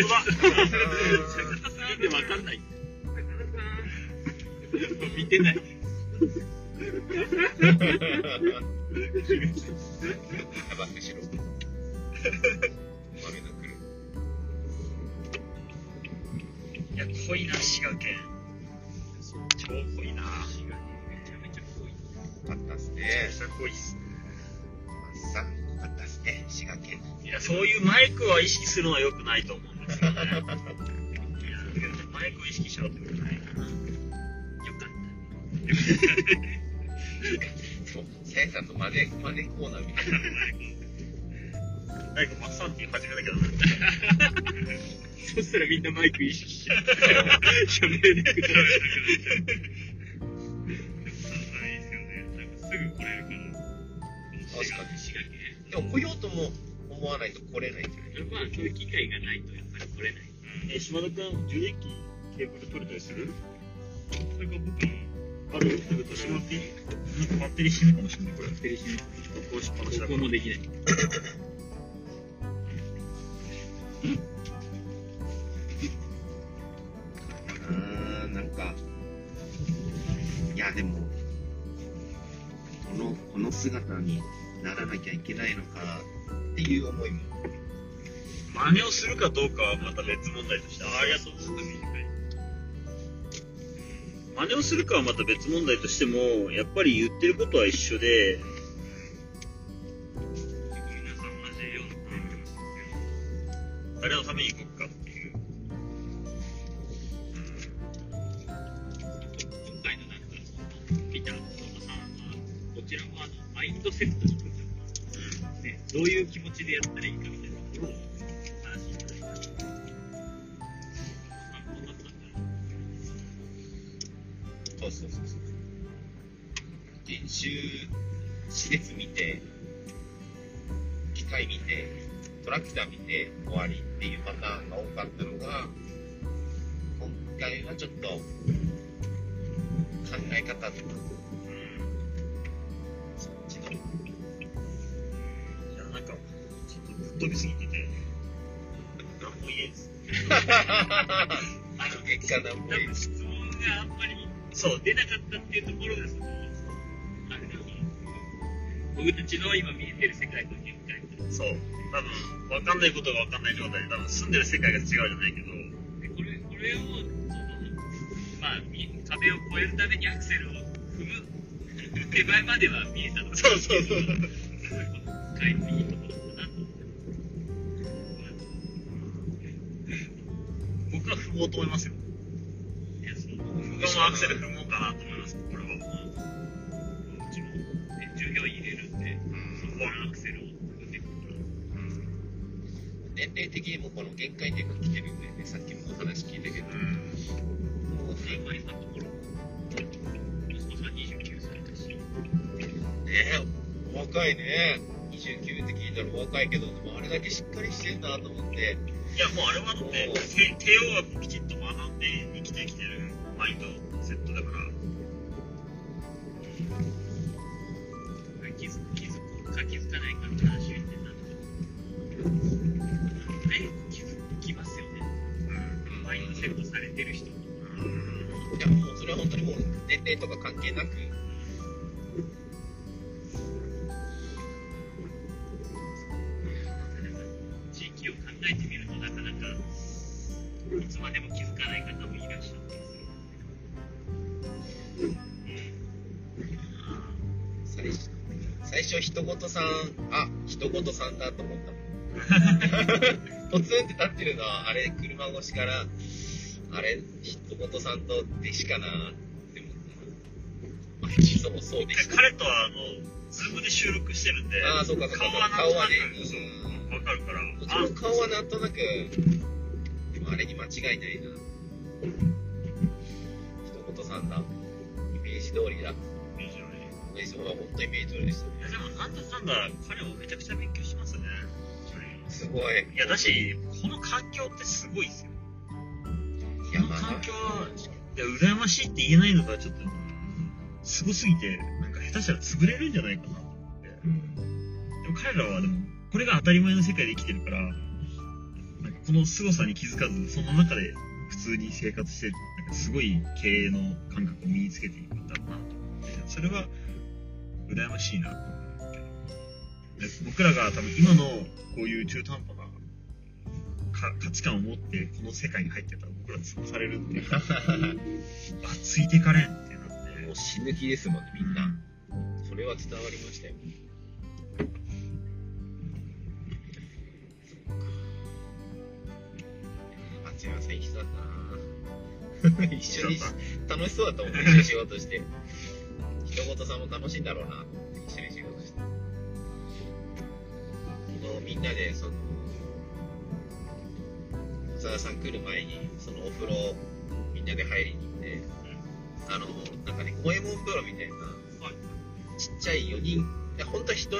わかんない。見てない。やばくしろ。豆が来る。いや、濃いな、滋賀県。超濃いな。滋賀ね、めちゃめちゃ濃い。ったっすめね。ちゃ濃いっす。ったっすね、滋賀県。いや、そういうマイクは意識するのは良くないと思うマイクを意識しろってことないかな。よかったそう、さやさんの真似、真似コーナーみたいな。なんかマッサンティン始めたけど、た。そしたらみんなマイク意識しちゃう。喋れなくなる。いいですよね。なんかすぐ来れるから。確かに滋賀県。でも来ようとも思わないと来れないんじゃないまあ、そういう機会がないとやっぱり来れない。え、島田君、充電器ケーブル取れたりする？それが僕のあるちょっとしてもらっていい？なんかバッテリー死ぬかもしれない、これ。テレシのこうしっぱなしだここもできない。あーなんか、いや、でも、この、この姿にならなきゃいけないのかっていう思いも、真似をするかどうかはまた別問題として、ありがとうございます。真似をするかはまた別問題としても、やっぱり言ってることは一緒で、皆さん同じような誰のために動くかっていう。今回のなんか、ピターのさんは、こちらもあの、マインドセットにね、どういう気持ちでやったらいいかみたいなところをそうそうそうそう。研修施設見て、機械見て、トラクター見て終わりっていうパターンが多かったのが、今回はちょっと考え方とか、そっちの、いや、なんか、ちょっとぶっ飛びすぎてて、何も言えんです。あの結果なんも多分質問があんまりそう、出なかったっていうところがその、あれだと思う。僕たちの今見えてる世界と限界と。そう。多分、わかんないことがわかんない状態で、多分住んでる世界が違うじゃないけど、でこれこれをその、まあ、み壁を越えるためにアクセルを踏む手前までは見えたのそうそうそうすごいこの回のいいところだなと思って。僕は踏もうと思いますよ。のアクセル踏もうかなと思います、これは。うちも、ね、従業員入れるんで、そこのアクセルを踏ん。でいくから。年齢的にもこの限界点が来てるんでね、さっきもお話聞いたけど、もう新米さんのところ、息子さん29歳だし、ねお若いね。29って聞いたらお若いけど、でもあれだけしっかりしてんだと思って、いや、もうあれはだって、帝帝王がきちっと学んで生きてきてるマインドセットだから、気づ気づくか気づかないかの話を言ってたんだけど、ね、気づきますよね。マインドセットされてる人。いや、もうそれは本当にもう年齢とか関係なく、地域を考えてみるとなかなかいつまでも気づかない方もいらっしゃった最初、人ごとさん、あ、人ごとさんだと思った。ポツンって立ってるのは、あれ、車越しから、あれ、人ごとさんと弟子かなって思った。まあ、そうそうでした。彼とは、あの、ズームで収録してるんで、ああ、そうか、そうか。顔はねう、わかるから、こっちの顔はなんとなく、でもあれに間違いないな。一言さんだ。イメージ通りだ。いいじゃないイメージは本当イメージ通りですよね。いや、でも、なんだかんだ、彼もめちゃくちゃ勉強しますね。すごい。いや、だし、この環境ってすごいですよ。いや、このまあ環境は、いや、羨ましいって言えないのが、ちょっと、すごすぎて、なんか下手したら潰れるんじゃないかなと思って。うんでも彼らは、でも、これが当たり前の世界で生きてるから、なんかここの凄さに気づかず、その中で普通に生活して、なんかすごい経営の感覚を身につけていくんだろうなと思って、それは羨ましいなと思うけど。で僕らが多分今のこういう中途半端なか価値観を持ってこの世界に入ってたら僕ら潰されるっていうか、あ、ついてかれんってなって。もう死ぬ気ですもんね、みんな。それは伝わりましたよ。松山さんいい人だったな 一緒にし楽しそうだったもんね、一緒に仕事して。人事さんも楽しいんだろうな、一緒に仕事して。昨日みんなで、その、長田さん来る前に、そのお風呂、みんなで入りに行って、あの、なんかね、五右衛門風呂みたいな、ちっちゃい4人、いや本当は1人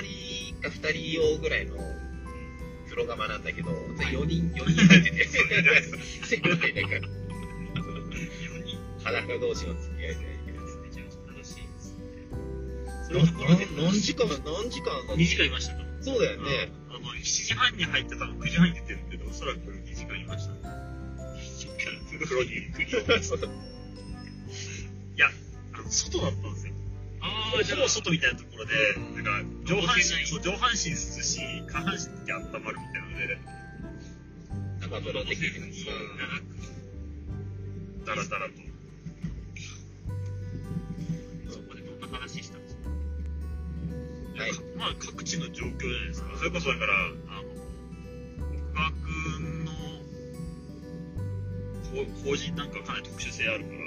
か2人用ぐらいの風呂釜なんだけど、4人、4人 入ってて、せっかくなんか、4人裸同士の付き合いで。何時間、何時間2時間いましたかそうだよね。あの、7時半に入ってたの9時半に出てるけど、おそらく2時間いましたね。2時間風呂にゆっくり。いや、あの、外だったんですよ。ああ、じゃあ外みたいなところで、なんか、上半身、そう、上半身涼しい、下半身だけ温まるみたいなので、生風呂的に。そう長くダラダラと。はいまあ、各地の状況じゃないですか。それこそだから、あの、国川君の、法人なんかかなり特殊性あるから、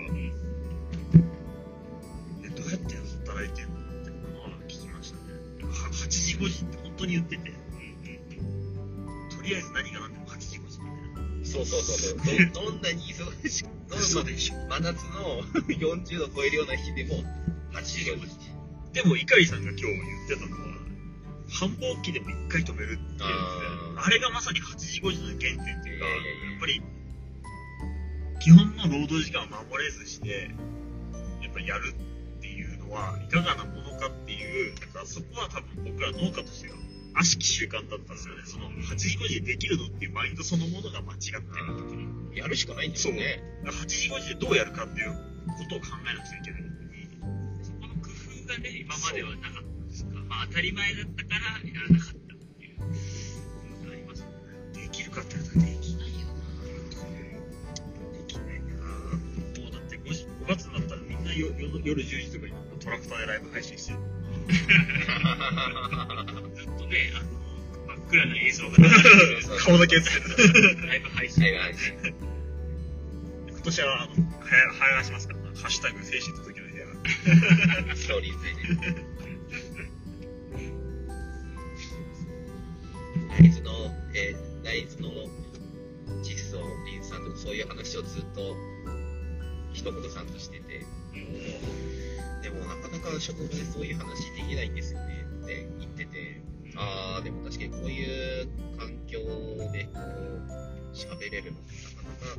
えどうやって働いてんのってのは聞きましたね。は8時5時って本当に言ってて、とりあえず何が何でも8時5時みたいな。そうそうそうそう。ど どんなに忙しく、どんな。真夏の 40度超えるような日でも、8時5時。でも、碇さんが今日言ってたのは、繁忙期でも1回止めるって言っててあれがまさに8時5時の原点っていうか、いやっぱり、基本の労働時間を守れずして、やっぱりやるっていうのは、いかがなものかっていう、だからそこは多分僕ら農家としては、悪しき習慣だったんですよね。その、8時5時でできるのっていうマインドそのものが間違ってるっていう。やるしかないんですよね。だから8時5時でどうやるかっていうことを考えなくちゃいけないね、今まではなかったんですか？まあ当たり前だったからやらなかったっていうのがありますよね。できるかって言ったらできないよなできないなもうだって 5, 時5月になったらみんなよよ夜10時とかにトラクターでライブ配信してる。ずっとね、あの、真っ暗な映像が流れてそう顔だけ映ってる。るライブ配信今年は、あの、はや、はやらしますからな。ハッシュタグ、精神。ストーリーズでね。大豆の、えー大豆の窒素、リン酸とかそういう話をずっと一言さんとしてて、でもなかなか職場でそういう話できないんですよねって言ってて、ああ、でも確かにこういう環境でこう喋れるのってなかなか、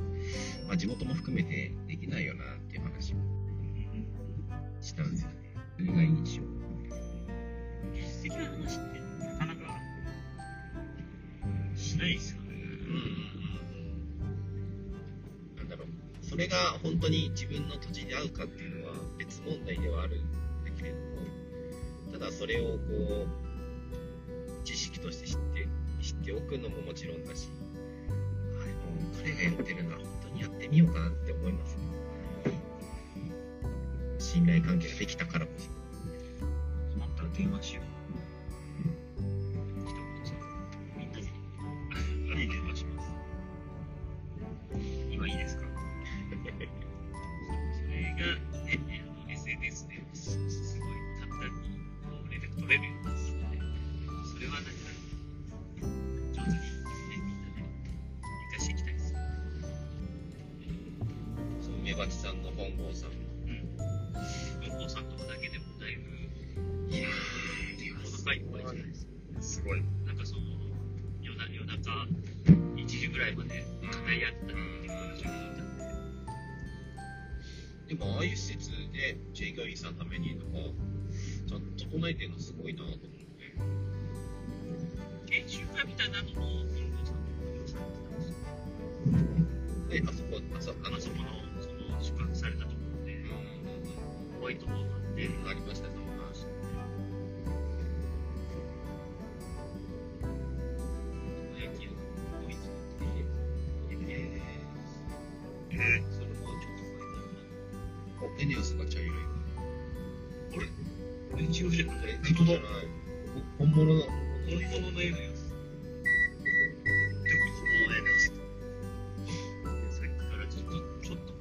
まあ、地元も含めてできないよなっていう話をしたんですよね。意外にしよう。技術的な話ってなかなかしないですよね。なんだろう、それが本当に自分の土地に合うかっていうのは別問題ではあるんだけれども、ただそれをこう、知識として知って、知っておくのももちろんだし、あでも彼がやってるのは本当にやってみようかなって思いますね。信頼関係ができたからこそ。困ったら電話しようリさんのためにとか、ちゃんとえてるのすごいなと思って。研修会みたいなのも、さんのとこでさてたんですか？で、あそこ、あのそこの、その、宿泊されたところで、ホワイトボードがあって、ありましたね。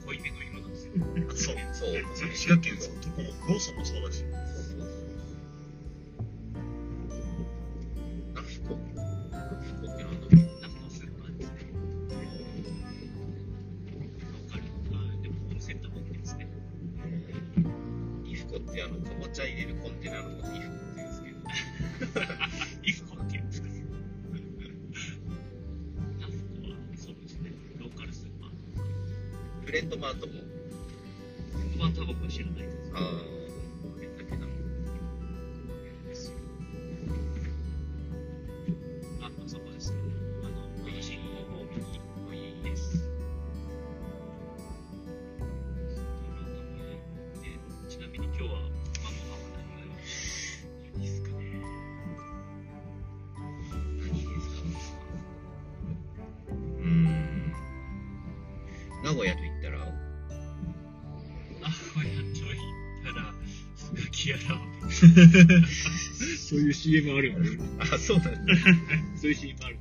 濃いめの色なんですよ。あそうそう。それ滋賀県ってあの、かぼちゃ入れるコンテナのことイフコって言うんですけど。イフコって言うんですかナフコはそうですね。ローカルスーパー。フレンドマートも。フットバンタバコは知らないです。ああ、そういう CM あるよね。あ、そうなんだ。そういう CM ある。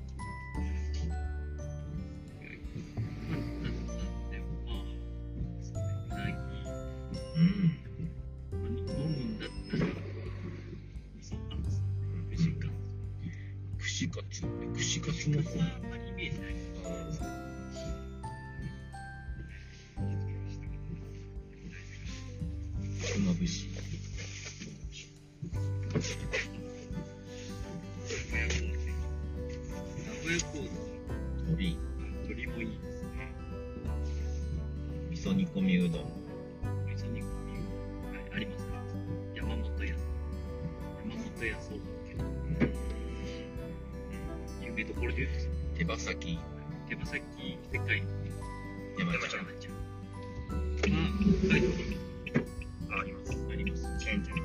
串カツ。の方。あん。まりイメージないです。熊節。ところで手羽先。手羽先でかい山ちゃん。山ちゃん。うん。はい。あります。あります。チェーンゃん